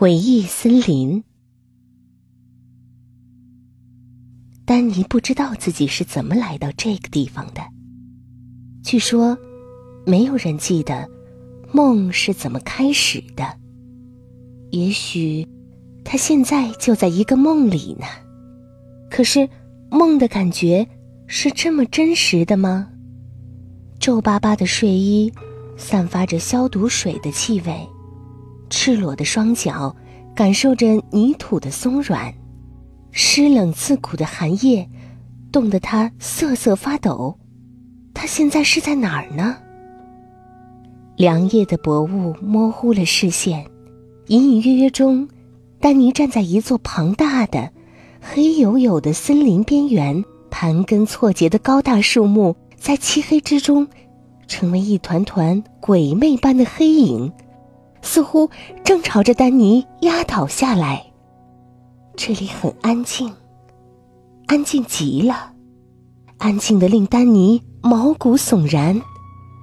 回忆森林。丹尼不知道自己是怎么来到这个地方的。据说，没有人记得梦是怎么开始的。也许，他现在就在一个梦里呢。可是，梦的感觉是这么真实的吗？皱巴巴的睡衣，散发着消毒水的气味；赤裸的双脚，感受着泥土的松软；湿冷刺骨的寒夜，冻得他瑟瑟发抖。他现在是在哪儿呢？凉夜的薄雾模糊了视线，隐隐约约中，丹尼站在一座庞大的。黑黝黝的森林边缘，盘根错节的高大树木在漆黑之中，成为一团团鬼魅般的黑影，似乎正朝着丹尼压倒下来。这里很安静，安静极了，安静的令丹尼毛骨悚然，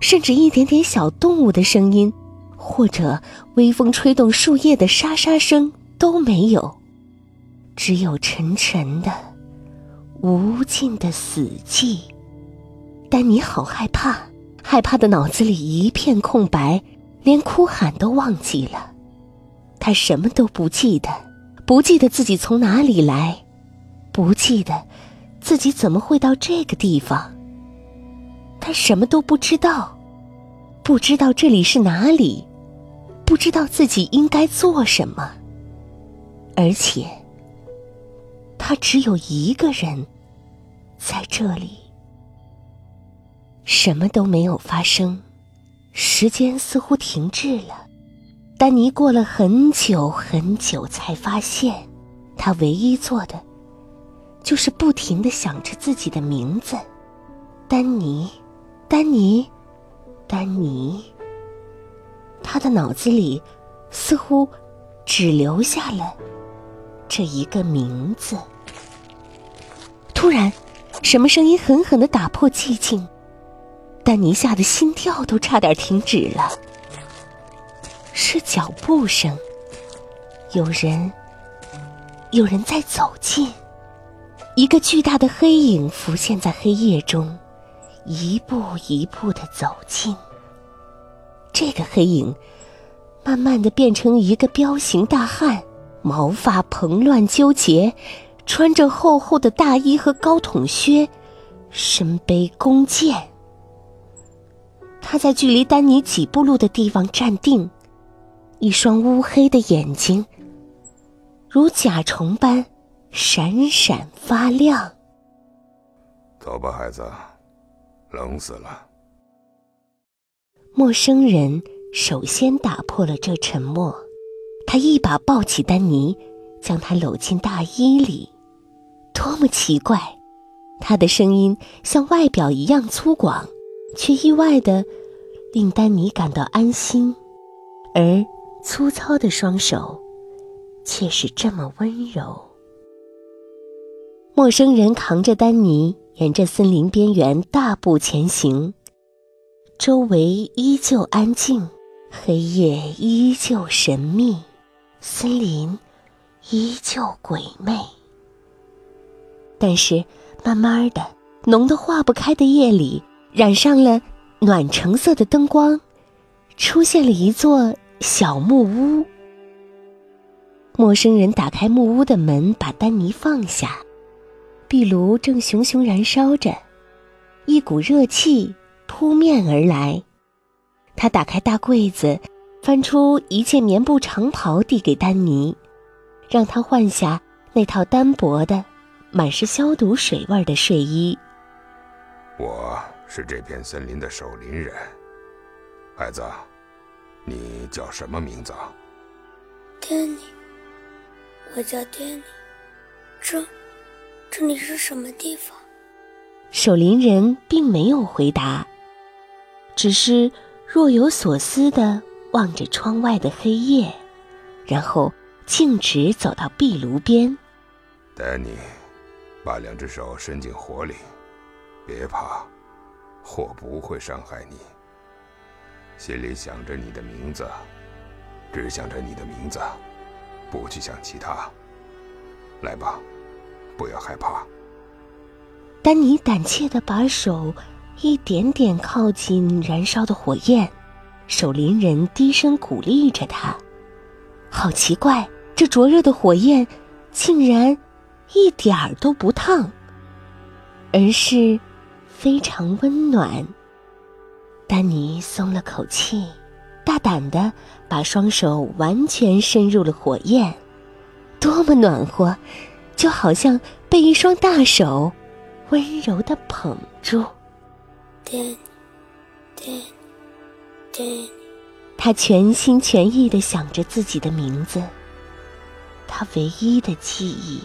甚至一点点小动物的声音，或者微风吹动树叶的沙沙声都没有。只有沉沉的、无尽的死寂。丹尼好害怕，害怕的脑子里一片空白，连哭喊都忘记了。他什么都不记得，不记得自己从哪里来，不记得自己怎么会到这个地方。他什么都不知道，不知道这里是哪里，不知道自己应该做什么，而且。他只有一个人在这里，什么都没有发生，时间似乎停滞了。丹尼过了很久很久，才发现，他唯一做的，就是不停的想着自己的名字：丹尼，丹尼，丹尼。他的脑子里似乎只留下了这一个名字。突然，什么声音狠狠的打破寂静？丹尼吓得心跳都差点停止了。是脚步声，有人，有人在走近。一个巨大的黑影浮现在黑夜中，一步一步的走近。这个黑影，慢慢的变成一个彪形大汉，毛发蓬乱纠结。穿着厚厚的大衣和高筒靴，身背弓箭。他在距离丹尼几步路的地方站定，一双乌黑的眼睛如甲虫般闪闪发亮。走吧，孩子，冷死了。陌生人首先打破了这沉默，他一把抱起丹尼，将他搂进大衣里。多么奇怪！他的声音像外表一样粗犷，却意外的令丹尼感到安心；而粗糙的双手却是这么温柔。陌生人扛着丹尼，沿着森林边缘大步前行，周围依旧安静，黑夜依旧神秘，森林依旧鬼魅。但是，慢慢的，浓得化不开的夜里，染上了暖橙色的灯光，出现了一座小木屋。陌生人打开木屋的门，把丹尼放下。壁炉正熊熊燃烧着，一股热气扑面而来。他打开大柜子，翻出一件棉布长袍，递给丹尼，让他换下那套单薄的。满是消毒水味的睡衣。我是这片森林的守林人，孩子，你叫什么名字？丹尼，我叫丹尼。这，这里是什么地方？守林人并没有回答，只是若有所思的望着窗外的黑夜，然后径直走到壁炉边。丹尼。把两只手伸进火里，别怕，火不会伤害你。心里想着你的名字，只想着你的名字，不去想其他。来吧，不要害怕。丹尼胆怯的把手一点点靠近燃烧的火焰，守灵人低声鼓励着他。好奇怪，这灼热的火焰竟然一点儿都不烫，而是非常温暖。丹尼松了口气，大胆的把双手完全伸入了火焰，多么暖和，就好像被一双大手。温柔的捧住，Danny，Danny，Danny。他全心全意的想着自己的名字，他唯一的记忆。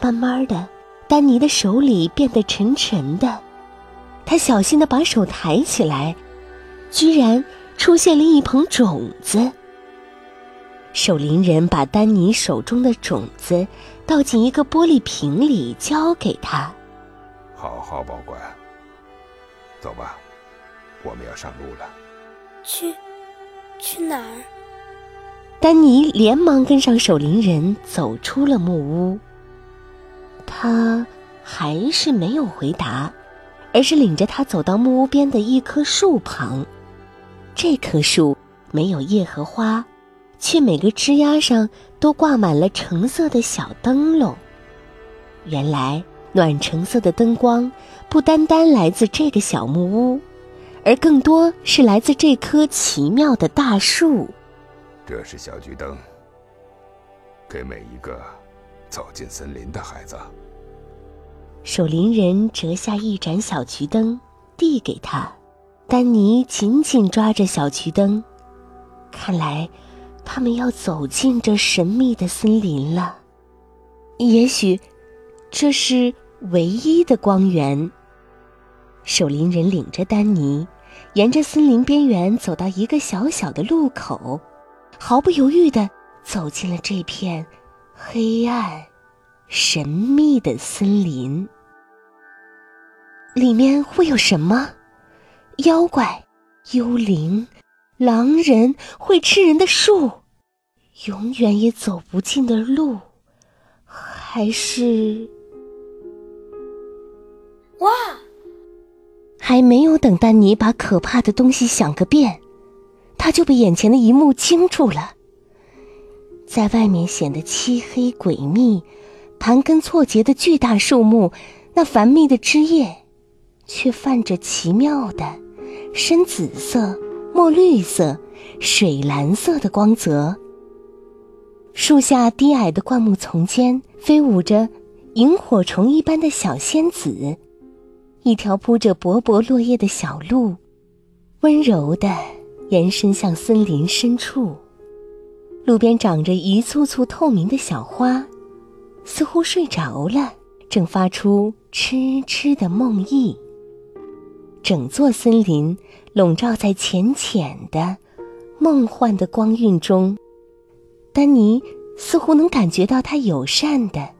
慢慢的，丹尼的手里变得沉沉的，他小心的把手抬起来，居然出现了一捧种子。守灵人把丹尼手中的种子倒进一个玻璃瓶里，交给他。好好保管。走吧，我们要上路了。去，去哪儿？丹尼连忙跟上守灵人，走出了木屋。他还是没有回答，而是领着他走到木屋边的一棵树旁。这棵树没有叶和花。却每个枝丫上都挂满了橙色的小灯笼。原来暖橙色的灯光不单单来自这个小木屋，而更多是来自这棵奇妙的大树。这是小桔灯，给每一个走进森林的孩子。守林人折下一盏小桔灯，递给他。丹尼紧紧抓着小桔灯，看来。他们要走进这神秘的森林了，也许这是唯一的光源。守林人领着丹尼，沿着森林边缘走到一个小小的路口，毫不犹豫的走进了这片黑暗、神秘的森林。里面会有什么？妖怪、幽灵？狼人会吃人的树，永远也走不尽的路，还是……哇！还没有等丹尼把可怕的东西想个遍，他就被眼前的一幕惊住了。在外面显得漆黑诡秘、盘根错节的巨大树木，那繁密的枝叶，却泛着奇妙的深紫色。墨绿色、水蓝色的光泽。树下低矮的灌木丛间飞舞着萤火虫一般的小仙子，一条铺着薄薄落叶的小路，温柔地延伸向森林深处。路边长着一簇簇透明的小花，似乎睡着了，正发出痴痴的梦呓。整座森林。笼罩在浅浅的、梦幻的光晕中，丹尼似乎能感觉到他友善的、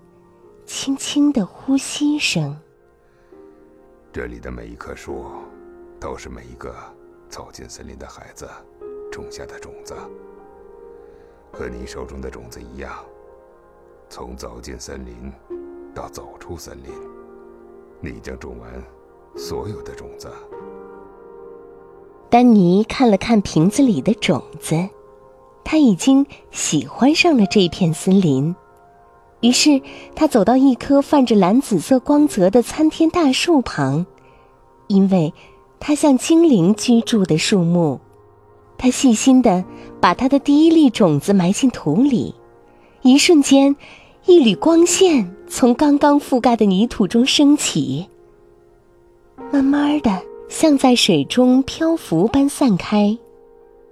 轻轻的呼吸声。这里的每一棵树，都是每一个走进森林的孩子种下的种子，和你手中的种子一样，从走进森林到走出森林，你将种完所有的种子。丹尼看了看瓶子里的种子，他已经喜欢上了这片森林。于是，他走到一棵泛着蓝紫色光泽的参天大树旁，因为它像精灵居住的树木。他细心的把他的第一粒种子埋进土里，一瞬间，一缕光线从刚刚覆盖的泥土中升起，慢慢的。像在水中漂浮般散开，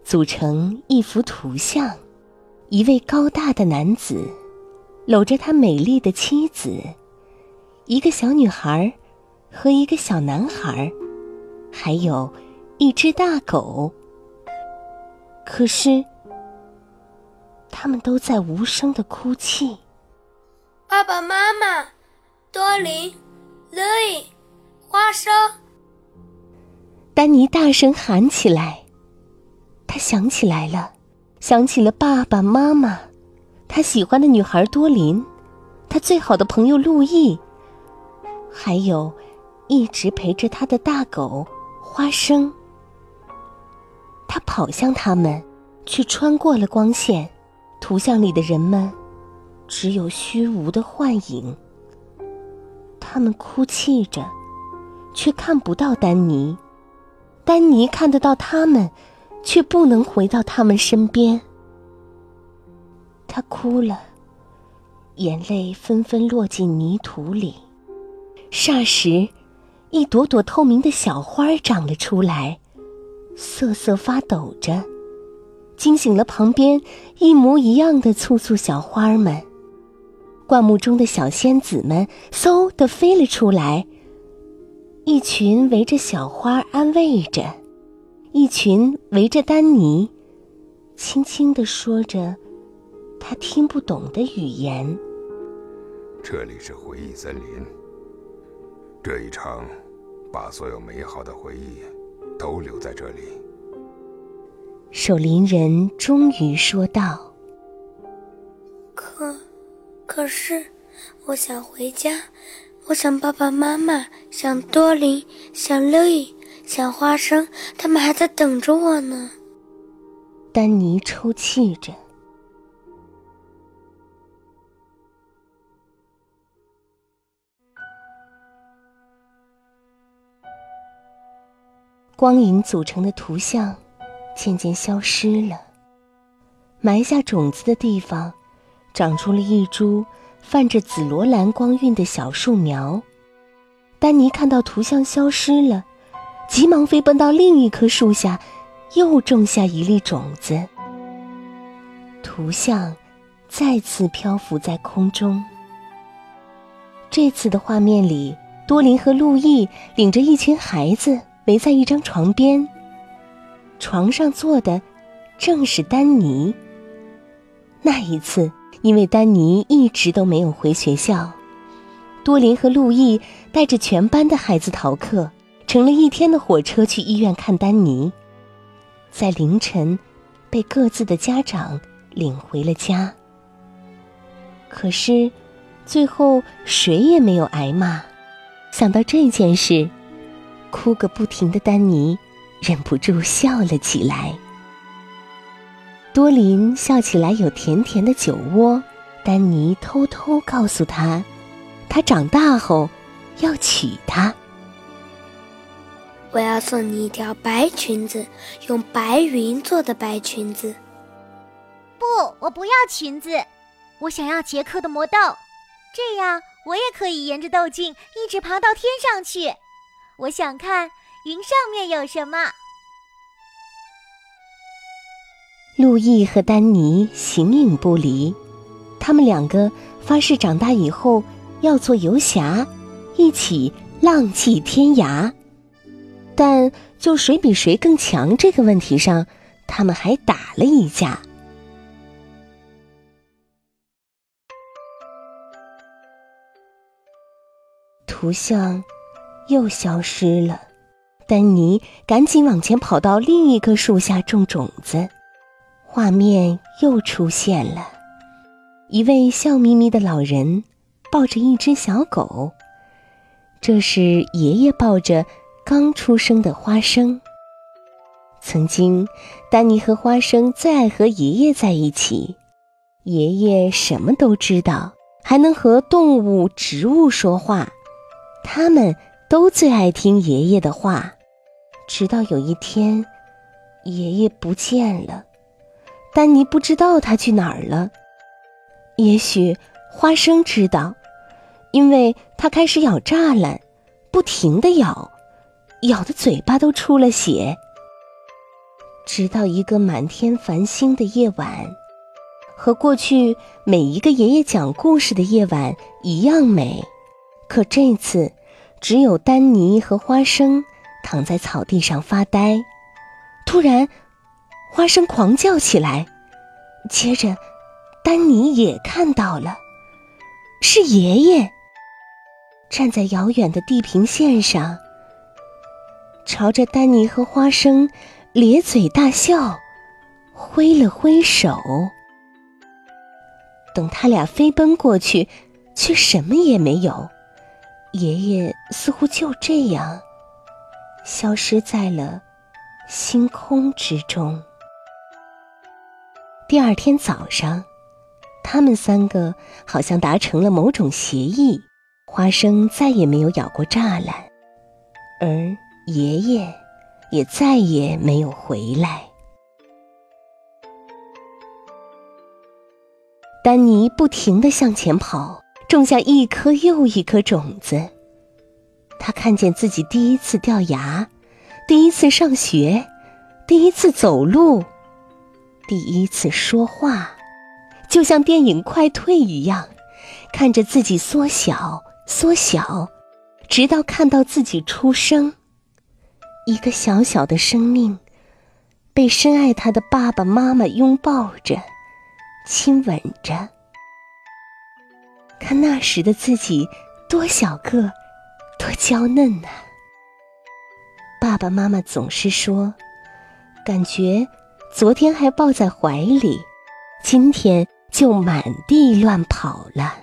组成一幅图像：一位高大的男子，搂着他美丽的妻子，一个小女孩和一个小男孩，还有一只大狗。可是，他们都在无声的哭泣。爸爸妈妈，多林，乐意，花生。丹尼大声喊起来，他想起来了，想起了爸爸妈妈，他喜欢的女孩多琳，他最好的朋友路易，还有一直陪着他的大狗花生。他跑向他们，却穿过了光线，图像里的人们只有虚无的幻影。他们哭泣着，却看不到丹尼。丹尼看得到他们。却不能回到他们身边。他哭了，眼泪纷纷落进泥土里。霎时，一朵朵透明的小花长了出来，瑟瑟发抖着，惊醒了旁边一模一样的簇簇小花们。灌木中的小仙子们嗖的飞了出来，一群围着小花安慰着。一群围着丹尼，轻轻地说着他听不懂的语言。这里是回忆森林。这一场，把所有美好的回忆都留在这里。守林人终于说道：“可，可是，我想回家，我想爸爸妈妈，想多林，想乐意。”想花生，他们还在等着我呢。丹尼抽泣着。光影组成的图像渐渐消失了，埋下种子的地方，长出了一株泛着紫罗兰光晕的小树苗。丹尼看到图像消失了。急忙飞奔到另一棵树下，又种下一粒种子。图像再次漂浮在空中。这次的画面里，多林和路易领着一群孩子围在一张床边，床上坐的正是丹尼。那一次，因为丹尼一直都没有回学校，多林和路易带着全班的孩子逃课。乘了一天的火车去医院看丹尼，在凌晨，被各自的家长领回了家。可是，最后谁也没有挨骂。想到这件事，哭个不停的丹尼忍不住笑了起来。多林笑起来有甜甜的酒窝。丹尼偷偷告诉他，他长大后要娶她。我要送你一条白裙子，用白云做的白裙子。不，我不要裙子，我想要杰克的魔豆，这样我也可以沿着豆茎一直爬到天上去。我想看云上面有什么。路易和丹尼形影不离，他们两个发誓长大以后要做游侠，一起浪迹天涯。但就谁比谁更强这个问题上，他们还打了一架。图像又消失了，丹尼赶紧往前跑到另一棵树下种种子。画面又出现了，一位笑眯眯的老人抱着一只小狗，这是爷爷抱着。刚出生的花生。曾经，丹尼和花生最爱和爷爷在一起。爷爷什么都知道，还能和动物、植物说话。他们都最爱听爷爷的话。直到有一天，爷爷不见了，丹尼不知道他去哪儿了。也许花生知道，因为他开始咬栅栏，不停的咬。咬的嘴巴都出了血，直到一个满天繁星的夜晚，和过去每一个爷爷讲故事的夜晚一样美。可这次，只有丹尼和花生躺在草地上发呆。突然，花生狂叫起来，接着，丹尼也看到了，是爷爷站在遥远的地平线上。朝着丹尼和花生咧嘴大笑，挥了挥手。等他俩飞奔过去，却什么也没有。爷爷似乎就这样消失在了星空之中。第二天早上，他们三个好像达成了某种协议，花生再也没有咬过栅栏，而爷爷也再也没有回来。丹尼不停地向前跑，种下一颗又一颗种子。他看见自己第一次掉牙，第一次上学，第一次走路，第一次说话，就像电影快退一样，看着自己缩小、缩小，直到看到自己出生。一个小小的生命，被深爱他的爸爸妈妈拥抱着。亲吻着，看那时的自己多小个，多娇嫩呐！爸爸妈妈总是说，感觉昨天还抱在怀里，今天就满地乱跑了。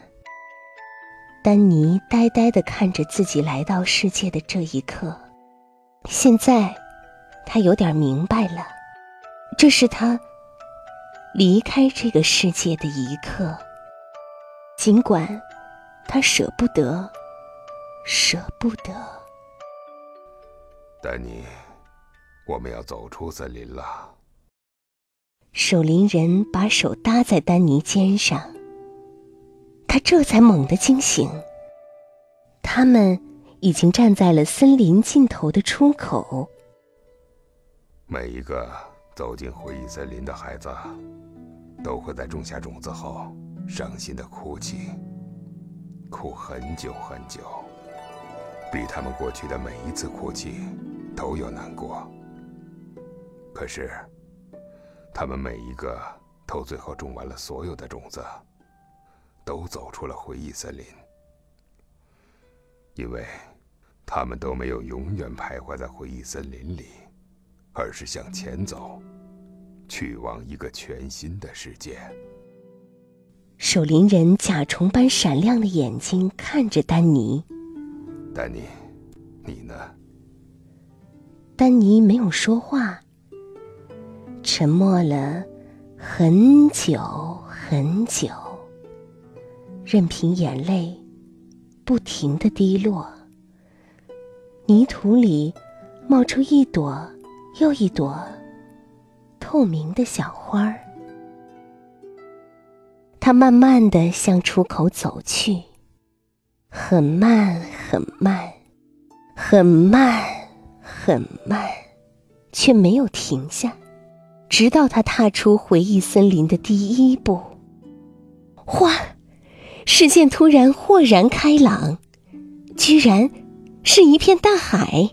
丹尼呆呆的看着自己来到世界的这一刻，现在他有点明白了，这是他。离开这个世界的一刻，尽管他舍不得，舍不得。丹尼，我们要走出森林了。守林人把手搭在丹尼肩上，他这才猛地惊醒。他们已经站在了森林尽头的出口。每一个走进回忆森林的孩子。都会在种下种子后，伤心的哭泣，哭很久很久，比他们过去的每一次哭泣都要难过。可是，他们每一个都最后种完了所有的种子，都走出了回忆森林，因为，他们都没有永远徘徊在回忆森林里，而是向前走。去往一个全新的世界。守林人甲虫般闪亮的眼睛看着丹尼。丹尼，你呢？丹尼没有说话，沉默了很久很久，任凭眼泪不停的滴落。泥土里冒出一朵又一朵。透明的小花儿，他慢慢的向出口走去，很慢，很慢，很慢，很慢，却没有停下，直到他踏出回忆森林的第一步。哗！视线突然豁然开朗，居然是一片大海，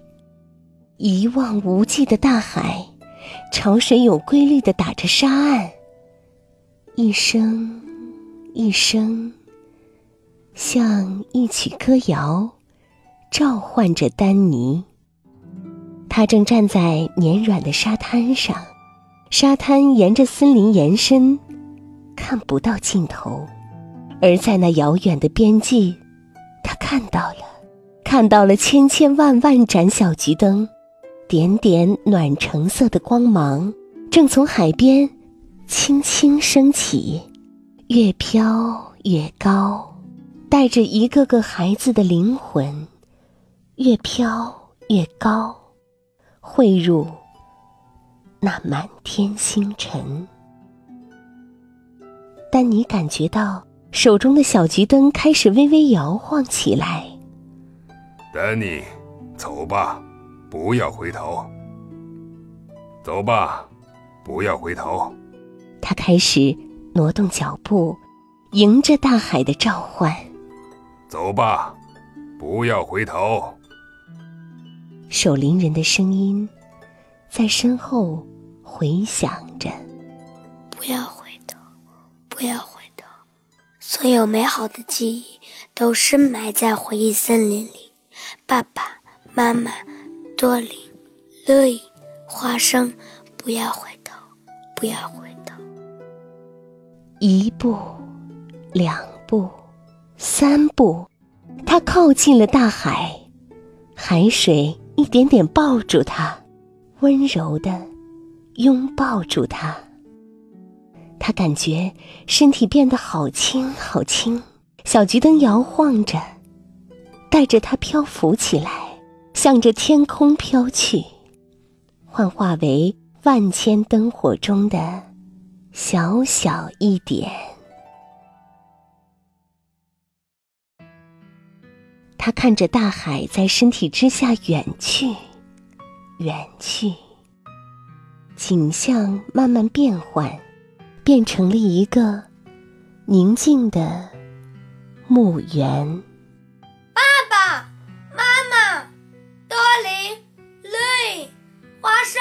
一望无际的大海。潮水有规律的打着沙岸，一声一声，像一曲歌谣，召唤着丹尼。他正站在绵软的沙滩上，沙滩沿着森林延伸，看不到尽头。而在那遥远的边际，他看到了，看到了千千万万盏小桔灯。点点暖橙色的光芒正从海边轻轻升起，越飘越高，带着一个个孩子的灵魂，越飘越高，汇入那满天星辰。丹尼感觉到手中的小桔灯开始微微摇晃起来。丹尼，走吧。不要回头，走吧，不要回头。他开始挪动脚步，迎着大海的召唤。走吧，不要回头。守灵人的声音在身后回响着：“不要回头，不要回头。所有美好的记忆都深埋在回忆森林里。爸爸妈妈。”多林，乐意，花生，不要回头，不要回头。一步，两步，三步，他靠近了大海，海水一点点抱住他，温柔的拥抱住他。他感觉身体变得好轻好轻，小桔灯摇晃着，带着他漂浮起来，向着天空飘去，幻化为万千灯火中的小小一点。他看着大海在身体之下远去，远去，景象慢慢变换。变成了一个宁静的墓园。爸爸妈妈，多林、路易、花生。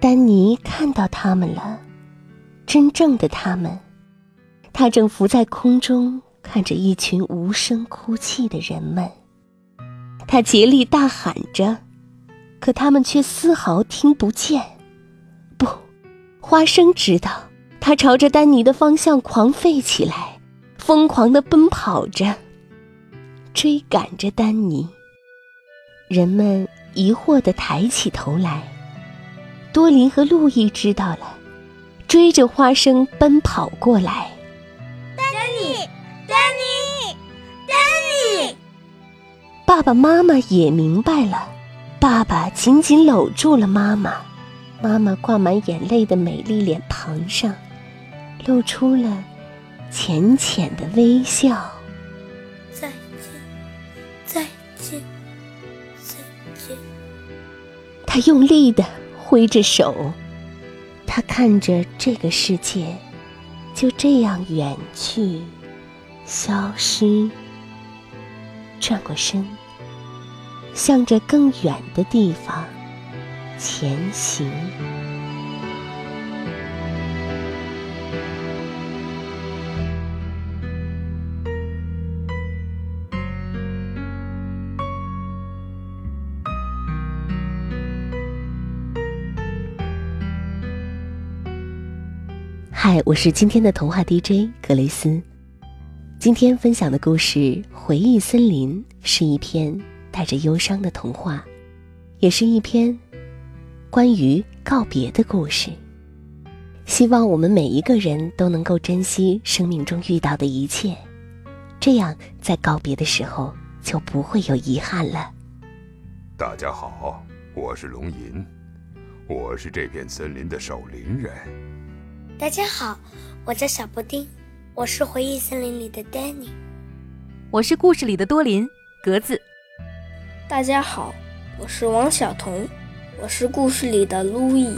丹尼看到他们了，真正的他们。他正浮在空中，看着一群无声哭泣的人们。他竭力大喊着，可他们却丝毫听不见。不花生知道，他朝着丹尼的方向狂吠起来，疯狂的奔跑着，追赶着丹尼。人们疑惑的抬起头来。多林和路易知道了，追着花生奔跑过来。爸爸妈妈也明白了，爸爸紧紧搂住了妈妈。妈妈挂满眼泪的美丽脸庞上，露出了浅浅的微笑。再见，再见，再见。他用力的挥着手，他看着这个世界就这样远去，消失，转过身，向着更远的地方。前行。嗨，我是今天的童话 DJ 格雷斯。今天分享的故事《回忆森林》是一篇带着忧伤的童话，也是一篇。关于告别的故事，希望我们每一个人都能够珍惜生命中遇到的一切，这样在告别的时候就不会有遗憾了。大家好，我是龙吟，我是这片森林的守林人。大家好，我叫小布丁，我是回忆森林里的 Danny，我是故事里的多林格子。大家好，我是王晓彤。我是故事里的路易。